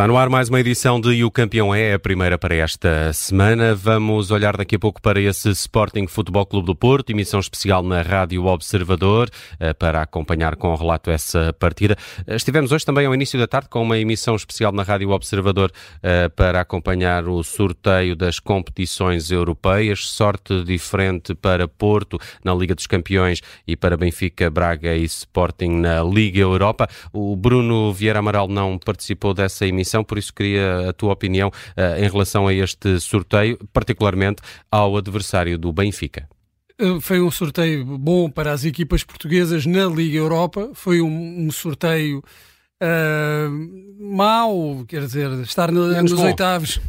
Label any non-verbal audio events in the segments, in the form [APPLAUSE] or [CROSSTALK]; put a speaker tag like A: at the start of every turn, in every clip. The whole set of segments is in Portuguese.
A: Está no ar mais uma edição de O Campeão é, a primeira para esta semana. Vamos olhar daqui a pouco para esse Sporting Futebol Clube do Porto, emissão especial na Rádio Observador, eh, para acompanhar com o relato essa partida. Eh, estivemos hoje também ao início da tarde com uma emissão especial na Rádio Observador eh, para acompanhar o sorteio das competições europeias. Sorte diferente para Porto na Liga dos Campeões e para Benfica, Braga e Sporting na Liga Europa. O Bruno Vieira Amaral não participou dessa emissão emissão, por isso queria a tua opinião uh, em relação a este sorteio, particularmente ao adversário do Benfica.
B: Eh, foi um sorteio bom para as equipas portuguesas na Liga Europa. Foi um, um sorteio uh, mau, quer dizer, estar no, nos bom. oitavos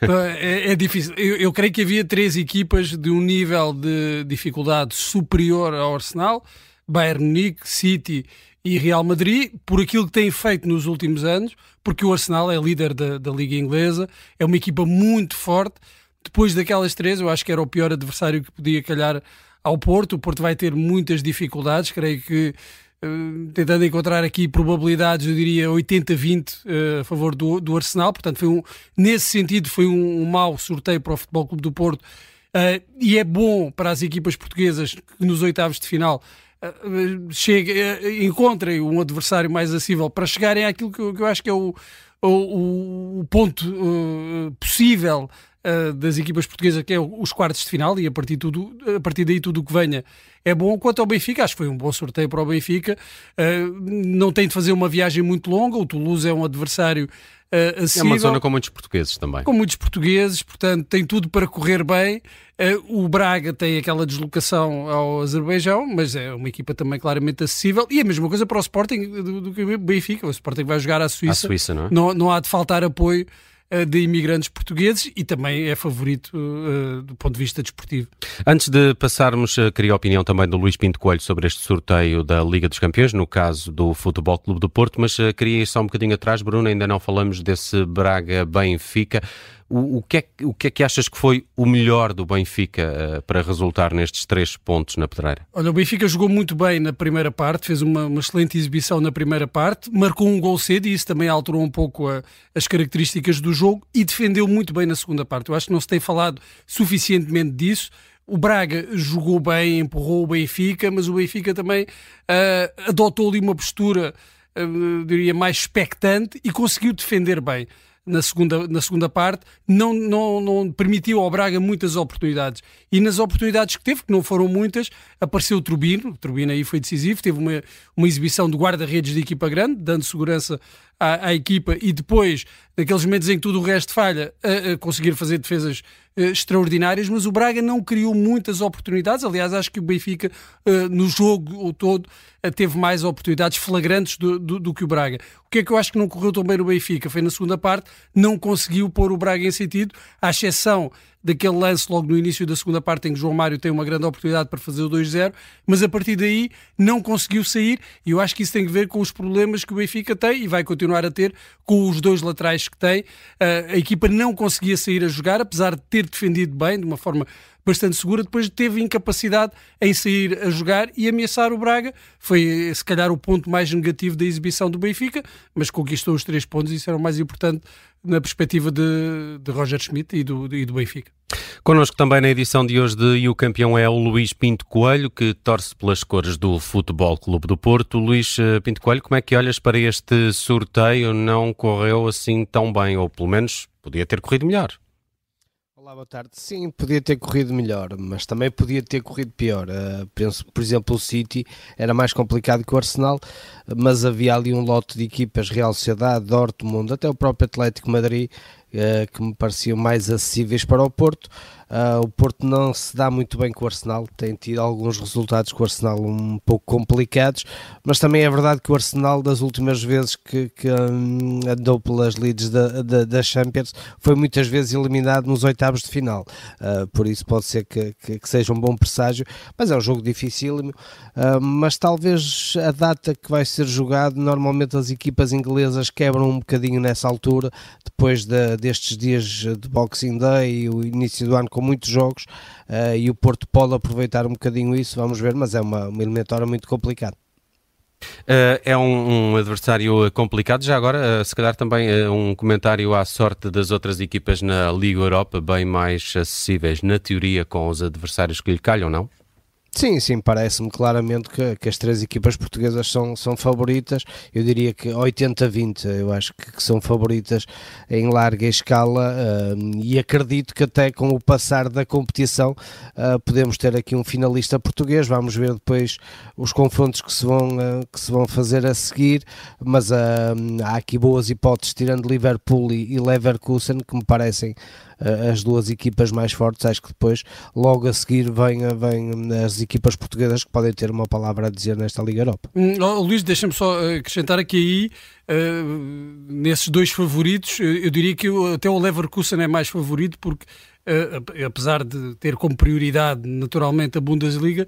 B: [LAUGHS] é, é, difícil. Eu, eu, creio que havia três equipas de um nível de dificuldade superior ao Arsenal: Bayern Munique, City e Real Madrid, por aquilo que tem feito nos últimos anos, porque o Arsenal é líder da, da Liga Inglesa, é uma equipa muito forte. Depois daquelas três, eu acho que era o pior adversário que podia calhar ao Porto. O Porto vai ter muitas dificuldades, creio que. Uh, tentando encontrar aqui probabilidades, eu diria 80-20 uh, eh, a favor do, do Arsenal, portanto, foi um, nesse sentido, foi um, um mau sorteio para o Futebol Clube do Porto. Uh, e é bom para as equipas portuguesas que nos oitavos de final chegue, encontrem um adversário mais acessível para chegarem àquilo que eu, que eu acho que é o, o, o ponto uh, possível uh, das equipas portuguesas, que é os quartos de final, e a partir, tudo, a partir daí tudo o que venha é bom. Quanto ao Benfica, acho que foi um bom sorteio para o Benfica. Uh, não tem de fazer uma viagem muito longa, o Toulouse é um adversário uh, acessível.
A: É uma zona com muitos portugueses também.
B: Com muitos portugueses, portanto tem tudo para correr bem. Uh, o Braga tem aquela deslocação ao Azerbaijão, mas é uma equipa também claramente acessível. E a mesma coisa para o Sporting do, que o Benfica. O Sporting vai jogar à Suíça.
A: À Suíça, não é?
B: Não, não há de faltar apoio eh, de imigrantes portugueses e também é favorito uh, do ponto de vista desportivo.
A: Antes de passarmos, queria a opinião também do Luís Pinto Coelho sobre este sorteio da Liga dos Campeões, no caso do Futebol Clube do Porto, mas queria ir só um bocadinho atrás, Bruno, ainda não falamos desse Braga-Benfica. O, que é, o que é que achas que foi o melhor do Benfica uh, para resultar nestes três pontos na pedreira?
B: Olha, o Benfica jogou muito bem na primeira parte, fez uma, uma excelente exibição na primeira parte, marcou um gol cedo e isso também alterou um pouco a, as características do jogo e defendeu muito bem na segunda parte. Eu acho que não se tem falado suficientemente disso. O Braga jogou bem, empurrou o Benfica, mas o Benfica também uh, adotou ali uma postura, uh, diria, mais expectante e conseguiu defender bem na segunda, na segunda parte, não, não, não permitiu ao Braga muitas oportunidades. E nas oportunidades que teve, que não foram muitas, apareceu o Turbino, o Turbino aí foi decisivo, teve uma, uma exibição de guarda-redes de equipa grande, dando segurança à, à, equipa, e depois, naqueles momentos em que tudo o resto falha, a, a conseguir fazer defesas uh, extraordinárias, mas o Braga não criou muitas oportunidades. Aliás, acho que o Benfica, uh, no jogo todo, uh, teve mais oportunidades flagrantes do, do, do, que o Braga. O que é que eu acho que não correu tão bem no Benfica? Foi na segunda parte, não conseguiu pôr o Braga em sentido, à exceção daquele lance logo no início da segunda parte em que João Mário tem uma grande oportunidade para fazer o 2-0, mas a partir daí não conseguiu sair e eu acho que isso tem a ver com os problemas que o Benfica tem e vai continuar a ter com os dois laterais que tem. A equipa não conseguia sair a jogar, apesar de ter defendido bem, de uma forma bastante segura, depois teve incapacidade em sair a jogar e ameaçar o Braga. Foi, se calhar, o ponto mais negativo da exibição do Benfica, mas conquistou os três pontos e isso era o mais importante na perspectiva de, de Roger Schmidt e do, e do Benfica.
A: Connosco também na edição de hoje de E o Campeão é o Luís Pinto Coelho, que torce pelas cores do Futebol Clube do Porto. Luís eh, Pinto Coelho, como é que olhas para este sorteio? Não correu assim tão bem, ou pelo menos podia ter corrido melhor?
C: Olá, boa tarde. Sim, podia ter corrido melhor, mas também podia ter corrido pior. Uh, penso, por exemplo, o City era mais complicado que o Arsenal, mas havia ali um lote de equipas, Real Sociedade, Dortmund, até o próprio Atlético Madrid, que me pareciam mais acessíveis para o Porto. Uh, o Porto não se dá muito bem com o Arsenal, tem tido alguns resultados com o Arsenal um pouco complicados, mas também é verdade que o Arsenal, das últimas vezes que, que um, andou pelas leads da, da, Champions, foi muitas vezes eliminado nos oitavos de final. Uh, por isso pode ser que, que, que, seja um bom presságio, mas é um jogo dificílimo. Uh, mas talvez a data que vai ser jogado, normalmente as equipas inglesas quebram um bocadinho nessa altura, depois de, destes dias de Boxing Day e o início do ano com muitos jogos uh, e o Porto pode aproveitar um bocadinho isso, vamos ver, mas é uma, uma eliminatória muito complicada.
A: Uh, é um, um, adversário complicado. Já agora, uh, se calhar também uh, um comentário à sorte das outras equipas na Liga Europa, bem mais acessíveis, na teoria, com os adversários que lhe calham, não?
C: Sim, sim, parece-me claramente que, que, as três equipas portuguesas são, são favoritas. Eu diria que 80-20, eu acho que, que, são favoritas em larga escala uh, e acredito que até com o passar da competição uh, podemos ter aqui um finalista português. Vamos ver depois os confrontos que se vão, uh, que se vão fazer a seguir, mas há aqui boas hipóteses, tirando Liverpool e, e Leverkusen, que me parecem as duas equipas mais fortes. Acho que depois, logo a seguir, vêm vem as equipas portuguesas que podem ter uma palavra a dizer nesta Liga Europa.
B: Hum, oh, Luís, deixa-me só eh, acrescentar aqui aí, uh, nesses dois favoritos, eu diria que até o Leverkusen é mais favorito porque apesar de ter como prioridade naturalmente a Bundesliga,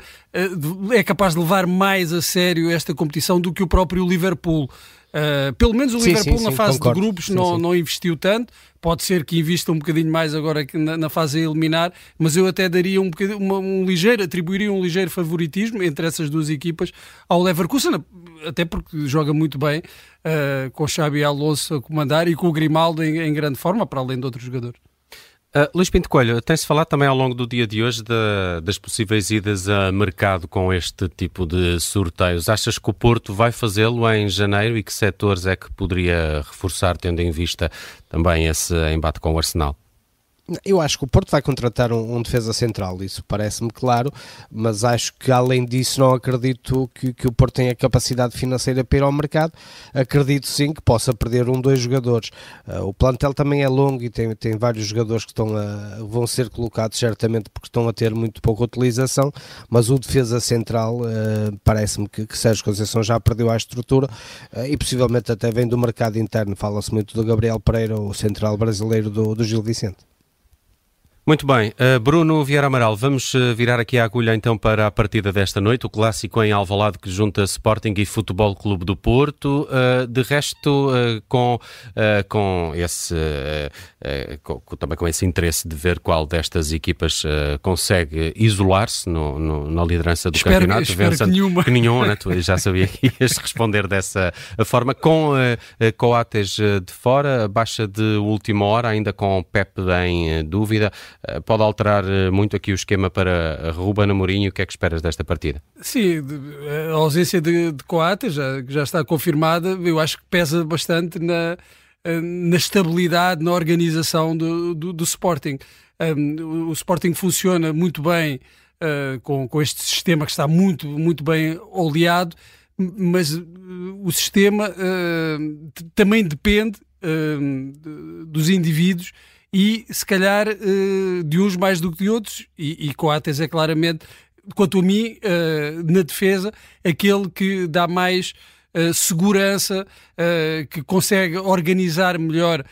B: é capaz de levar mais a sério esta competição do que o próprio Liverpool. Uh, pelo menos o sim, Liverpool sim, na sim, fase concordo. de grupos não, não investiu tanto. Pode ser que invista um bocadinho mais agora na, na fase a eliminar, mas eu até daria um, uma, um ligeiro, atribuiria um ligeiro favoritismo entre essas duas equipas ao Leverkusen, até porque joga muito bem, uh, com o Xabi Alonso a comandar e com o Grimaldo em, em grande forma, para além de outros jogadores.
A: Uh, Luís Pinto Coelho, tem-se falado também ao longo do dia de hoje de, das possíveis idas a mercado com este tipo de sorteios. Achas que o Porto vai fazê-lo em janeiro e que setores é que poderia reforçar, tendo em vista também esse embate com o Arsenal?
C: Eu acho que o Porto vai contratar um, um defesa central, isso parece-me claro, mas acho que além disso não acredito que, que, o Porto tenha capacidade financeira para ir ao mercado. Acredito sim que possa perder um, dois jogadores. Uh, o plantel também é longo e tem, tem vários jogadores que estão a, vão ser colocados certamente porque estão a ter muito pouca utilização, mas o defesa central uh, parece-me que, que Sérgio Conceição já perdeu a estrutura uh, e possivelmente até vem do mercado interno. Fala-se muito do Gabriel Pereira, o central brasileiro do, do Gil Vicente.
A: Muito bem, uh, Bruno Vieira Amaral, vamos uh, virar aqui a agulha então para a partida desta noite, o clássico em Alvalade que junta Sporting e Futebol Clube do Porto. Uh, de resto, com, com esse com, também com esse interesse de ver qual destas equipas consegue isolar-se na liderança do
B: espero,
A: campeonato.
B: Espero que nenhuma.
A: Que nenhuma, né? [LAUGHS] tu já sabia que ias responder dessa forma. Com Coates de fora, baixa de última hora, ainda com Pep em dúvida. Eh, pode alterar eh, muito aqui o esquema para Ruben Amorim. O que é que esperas desta partida?
B: Sim, a ausência de, de Coates já, já está confirmada, eu acho que pesa bastante na, eh, na estabilidade, na organização do, do, do Sporting. Um, o Sporting funciona muito bem uh, com, com este sistema que está muito, muito bem oleado, mas o sistema uh, também depende uh, dos indivíduos e se calhar uh, de uns mais do que de outros, e, e Coates é claramente, quanto a mim, uh, na defesa, aquele que dá mais uh, segurança, que consegue organizar melhor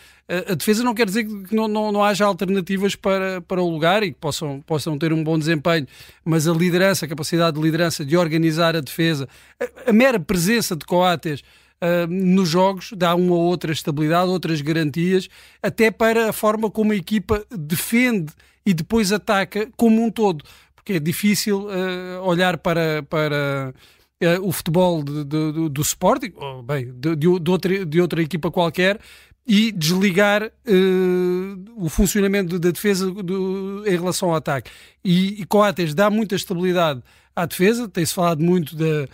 B: a defesa não quer dizer que não, não, não, haja alternativas para, para o lugar e que possam, possam ter um bom desempenho, mas a liderança, a capacidade de liderança de organizar a defesa, a, a mera presença de Coates uh, nos jogos, dá uma ou outra estabilidade, outras garantias, até para a forma como a equipa defende e depois ataca como um todo, porque é difícil uh, olhar para. para uh, o futebol de, de, de, do Sporting, ou, bem, de, de, outra, de outra equipa qualquer, e desligar uh, o funcionamento da defesa do, em relação ao ataque. E, e Coates dá muita estabilidade à defesa, tem-se falado muito da,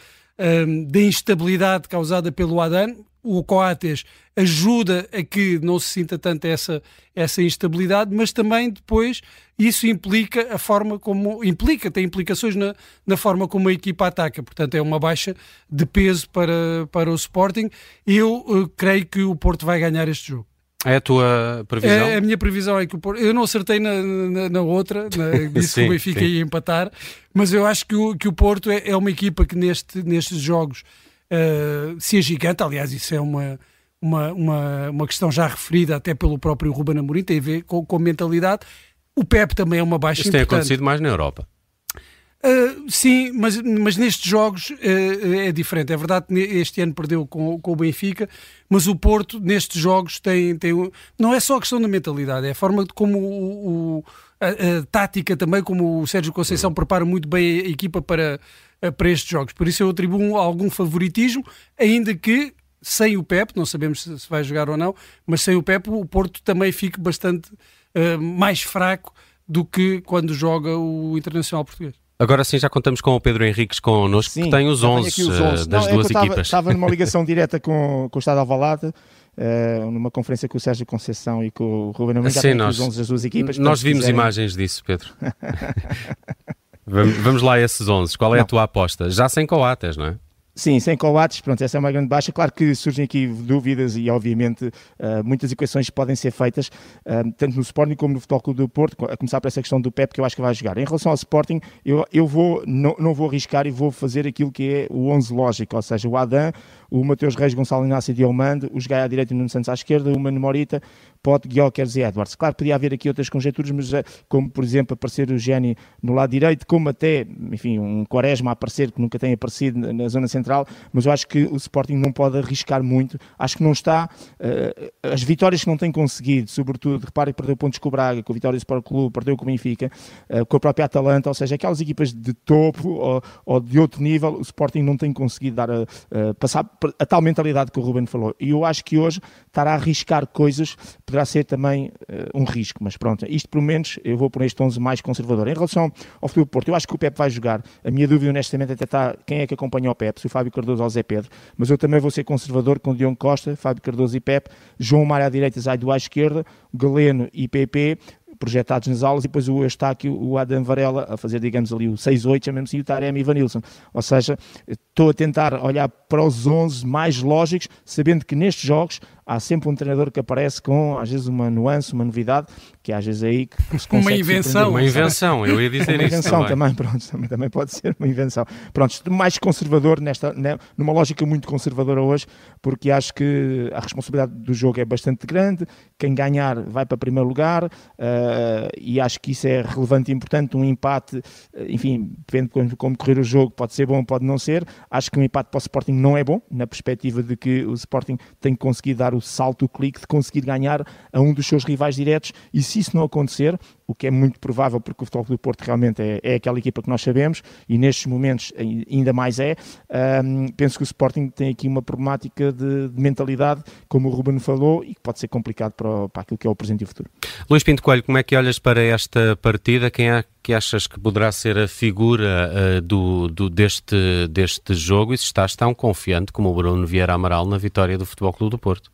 B: da instabilidade causada pelo Adan. O Coates ajuda a que não se sinta tanto essa, essa instabilidade, mas também depois isso implica a forma como implica, tem implicações na, na forma como a equipa ataca. Portanto, é uma baixa de peso para, para o Sporting. Eu uh, creio que o Porto vai ganhar este jogo.
A: É a tua previsão?
B: É, a minha previsão é que o Porto. Eu não acertei na, na, na outra, na, [LAUGHS] disse sim, que o Benfica sim. ia empatar, mas eu acho que o, que o Porto é, é uma equipa que neste, nestes jogos uh, se agiganta. Aliás, isso é uma, uma, uma, uma questão já referida até pelo próprio Ruben Amorim, tem a ver com, com mentalidade. O Pep também é uma baixa
A: Isso tem acontecido mais na Europa.
B: Uh, sim, mas, mas nestes jogos uh, é diferente. É verdade que este ano perdeu com, com o Benfica, mas o Porto nestes jogos tem, tem. Não é só a questão da mentalidade, é a forma como o, o a, a, tática também, como o Sérgio Conceição prepara muito bem a equipa para, para estes jogos. Por isso eu atribuo algum favoritismo, ainda que sem o Pep, não sabemos se, se vai jogar ou não, mas sem o Pep o Porto também fica bastante uh, mais fraco do que quando joga o Internacional Português.
A: Agora sim, já contamos com o Pedro Henriques connosco, sim, que tem os 11, os 11. Uh, das não, duas
D: é
A: equipas.
D: Estava numa [LAUGHS] ligação direta com, com o Estado Alvalade, uh, numa conferência com o Sérgio Conceição e com o Ruben Amorim,
A: sim, nós,
D: os 11 das duas equipas.
A: Nós vimos quiserem... imagens disso, Pedro. [LAUGHS] vamos, lá a esses 11. Qual é não. a tua aposta? Já sem coates, não é?
D: Sim, sem Coates, pronto, essa é uma grande baixa. Claro que surgem aqui dúvidas e, obviamente, uh, muitas equações podem ser feitas, uh, tanto no Sporting como no Futebol Clube do Porto, a começar por essa questão do Pep, que eu acho que vai jogar. Em relação ao Sporting, eu, eu vou, não, não vou arriscar e vou fazer aquilo que é o 11 lógico, ou seja, o Adam, o Mateus Reis, Gonçalo Inácio e Diomando, os Gaia à direita e Nuno Santos à esquerda, Mano Morita, Pote, Guiokers e Edwards. Claro, podia haver aqui outras conjecturas, mas eh, como, por exemplo, aparecer o Geni no lado direito, como até, enfim, um Quaresma a aparecer, que nunca tem aparecido na zona central, mas eu acho que o Sporting não pode arriscar muito. Acho que não está... Uh, as vitórias que não tem conseguido, sobretudo, repare que perdeu pontos com o Braga, com a Vitória Sport Clube, perdeu com o Benfica, uh, com a própria Atalanta, ou seja, aquelas equipas de topo ou, ou de outro nível, o Sporting não tem conseguido dar passar a tal mentalidade que o Ruben falou. E eu acho que hoje estar a arriscar coisas poderá ser também uh, um risco, mas pronto, isto pelo menos eu vou por este 11 mais conservador. Em relação ao Futebol Porto, eu acho que o Pep vai jogar. A minha dúvida, honestamente, até está quem é que acompanha o Pep, se o Fábio Cardoso ou o Zé Pedro, mas eu também vou ser conservador com o Diogo Costa, Fábio Cardoso e Pep, João Mário à direita, Zaido à esquerda, Galeno e PP, projetados nas aulas, e depois o Eustáquio, o Adam Varela, a fazer, digamos, ali o 6-8, chamemos assim, o Taremi e Vanilson. Ou seja, estou a tentar olhar para os 11 mais lógicos, sabendo que nestes jogos há sempre um treinador que aparece com, às vezes, uma nuance, uma novidade, que às vezes é aí que se
B: consegue... Uma invenção.
A: Uma invenção, eu ia dizer
D: uma
A: isso
D: invenção também. pronto, também, também pode ser uma invenção. Pronto, mais conservador, nesta, né, numa lógica muito conservadora hoje, porque acho que a responsabilidade do jogo é bastante grande, quem ganhar vai para primeiro lugar, uh, e acho que isso é relevante e importante, um empate, eh, enfim, depende de como, como correr o jogo, pode ser bom, pode não ser, acho que um empate para o Sporting não é bom, na perspectiva de que o Sporting tem que conseguir dar o salto, o clique de conseguir ganhar a um dos seus rivais diretos e se isso não acontecer, o que é muito provável porque o Futebol do Porto realmente é, é, aquela equipa que nós sabemos e nestes momentos ainda mais é, um, penso que o Sporting tem aqui uma problemática de, de, mentalidade, como o Ruben falou, e que pode ser complicado para, para aquilo que é o presente e o futuro.
A: Luís Pinto Coelho, como é que olhas para esta partida? Quem é que achas que poderá ser a figura uh, do, do, deste, deste jogo e se estás tão confiante como o Bruno Vieira Amaral na vitória do Futebol Clube do Porto?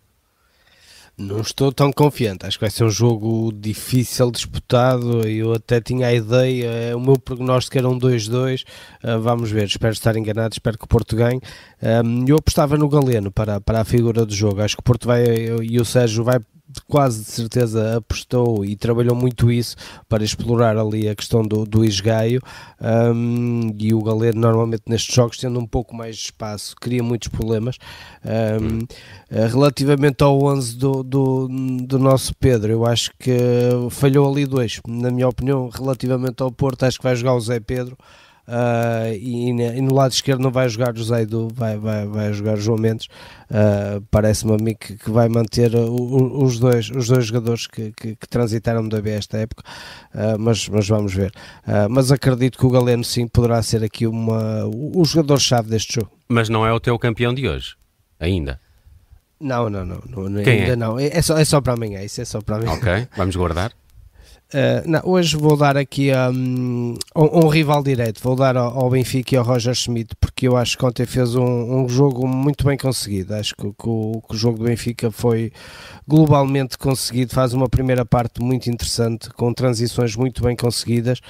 C: Não estou tão confiante. Acho que vai ser um jogo difícil, disputado. Eu até tinha a ideia, eh, o meu prognóstico era um 2-2. Uh, vamos ver, espero estar enganado, espero que o Porto ganhe. Um, eu apostava no Galeno para, para a figura do jogo. Acho que o Porto vai e o Sérgio vai quase de certeza apostou e trabalhou muito isso para explorar ali a questão do, do esgaio. Um, e o Galeno normalmente nestes jogos tendo um pouco mais de espaço cria muitos problemas. Um, eh, relativamente ao 11 do, do, do, nosso Pedro eu acho que falhou ali dois. Na minha opinião relativamente ao Porto acho que vai jogar o Zé Pedro Uh, e, e, no lado esquerdo não vai jogar José Edu, vai, vai, vai jogar João Mendes. Uh, Parece-me a mim que, que vai manter o, os, dois, os dois jogadores que, que, que transitaram da B esta época, uh, mas, mas vamos ver. mas acredito que o Galeno sim poderá ser aqui uma, o, o jogador-chave deste jogo.
A: Mas não é o teu campeão de hoje, ainda.
C: Não, não, não, não ainda é? não. É, é, só, é só para amanhã, isso é só para amanhã.
A: Ok, vamos guardar. [LAUGHS]
C: Uh, não, hoje vou dar aqui um, um, um, rival direto, vou dar ao, ao, Benfica e ao Roger Schmidt, porque eu acho que ontem fez um, um jogo muito bem conseguido. Acho que, que, o, que, o, jogo do Benfica foi globalmente conseguido. Faz uma primeira parte muito interessante, com transições muito bem conseguidas.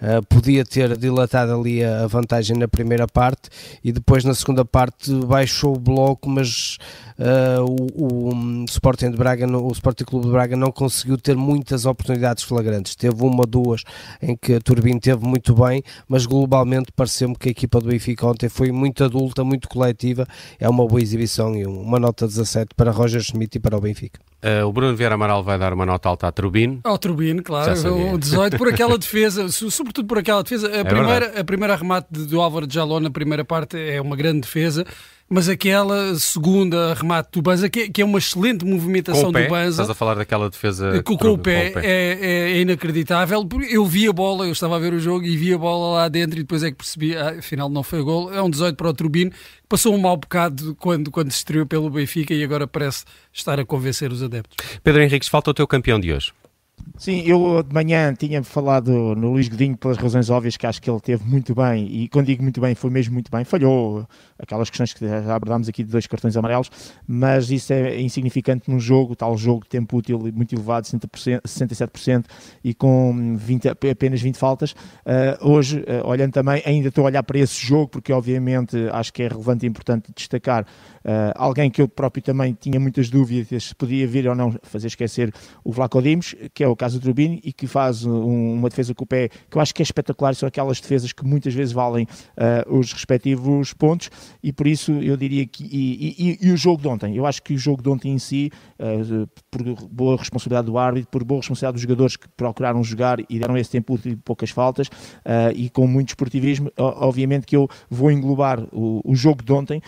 C: Uh, podia ter dilatado ali a, a, vantagem na primeira parte e depois na segunda parte baixou o bloco, mas uh, o, o, Sporting de Braga, o Sporting Clube de Braga não conseguiu ter muitas oportunidades flagrantes. Teve uma, duas em que a Turbine teve muito bem, mas globalmente pareceu-me que a equipa do Benfica ontem foi muito adulta, muito coletiva. É uma boa exibição e uma nota 17 para Roger Schmidt e para o Benfica.
A: Uh, o Bruno Vieira Amaral vai dar uma nota alta à Turbine.
B: Ao Turbine, claro. O 18 por aquela [LAUGHS] defesa, sobretudo por aquela defesa. A, é primeira, a primeira remate do Álvaro de Jaló na primeira parte é uma grande defesa. Mas aquela segunda remate do Banza, que, que é uma excelente movimentação
A: do
B: Banza.
A: Estás a falar daquela defesa
B: com, com o pé, com o pé. É, é, é, inacreditável. Eu vi a bola, eu estava a ver o jogo e vi a bola lá dentro e depois é que percebi, ah, afinal não foi gol. É um 18 para o Turbino. Passou um mau bocado quando, quando se estreou pelo Benfica e agora parece estar a convencer os adeptos.
A: Pedro Henriques, falta o teu campeão de hoje.
D: Sim, eu de manhã tinha falado no Luís Godinho pelas razões óbvias que acho que ele teve muito bem, e quando digo muito bem, foi mesmo muito bem. Falhou aquelas questões que já abordámos aqui de dois cartões amarelos, mas isso é insignificante num jogo, tal jogo de tempo útil muito elevado, 60%, 67%, e com 20, apenas 20 faltas. Uh, hoje, uh, olhando também, ainda estou a olhar para esse jogo, porque obviamente acho que é relevante e importante destacar uh, alguém que eu próprio também tinha muitas dúvidas se podia vir ou não fazer esquecer o Vlaco Dimos, que é o caso do Turbini e que faz um, uma defesa com o pé que eu acho que é espetacular, são aquelas defesas que muitas vezes valem uh, os respectivos pontos e por isso eu diria que e, e, e, o jogo de ontem, eu acho que o jogo de ontem em si, uh, por boa responsabilidade do árbitro, por boa responsabilidade dos jogadores que procuraram jogar e deram esse tempo de poucas faltas e com muito esportivismo, obviamente que eu vou englobar o, o jogo de ontem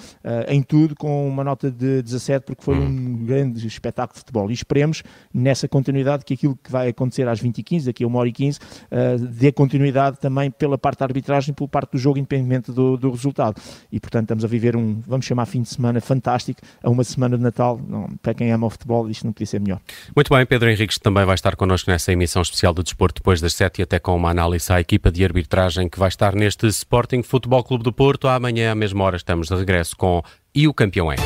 D: em tudo com uma nota de 17 porque foi hum. um grande espetáculo de futebol e esperemos nessa continuidade que aquilo que vai acontecer às 20h15, daqui a uma hora e 15, uh, dê continuidade também pela parte da arbitragem, pela parte do jogo, independentemente do, do, resultado. E portanto estamos a viver um, vamos chamar fim de semana fantástico, a uma semana de Natal. Não, para quem ama o futebol, isto não podia ser melhor.
A: Muito bem, Pedro Henriques também vai estar connosco nessa emissão especial do Desporto depois das 7 e até com uma análise à equipa de arbitragem que vai estar neste Sporting Futebol Clube do Porto. Amanhã, à mesma hora, estamos de regresso com E o Campeão é.